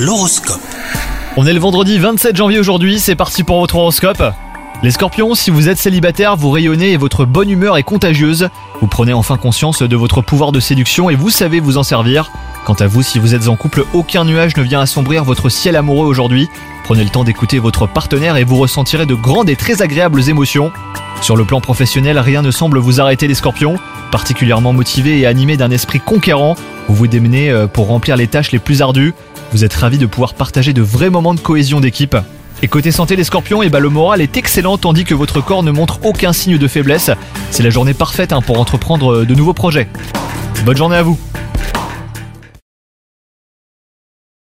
L'horoscope. On est le vendredi 27 janvier aujourd'hui, c'est parti pour votre horoscope. Les scorpions, si vous êtes célibataire, vous rayonnez et votre bonne humeur est contagieuse. Vous prenez enfin conscience de votre pouvoir de séduction et vous savez vous en servir. Quant à vous, si vous êtes en couple, aucun nuage ne vient assombrir votre ciel amoureux aujourd'hui. Prenez le temps d'écouter votre partenaire et vous ressentirez de grandes et très agréables émotions. Sur le plan professionnel, rien ne semble vous arrêter les scorpions. Particulièrement motivé et animé d'un esprit conquérant, vous vous démenez euh, pour remplir les tâches les plus ardues. Vous êtes ravi de pouvoir partager de vrais moments de cohésion d'équipe. Et côté santé les scorpions, eh ben, le moral est excellent tandis que votre corps ne montre aucun signe de faiblesse. C'est la journée parfaite hein, pour entreprendre euh, de nouveaux projets. Bonne journée à vous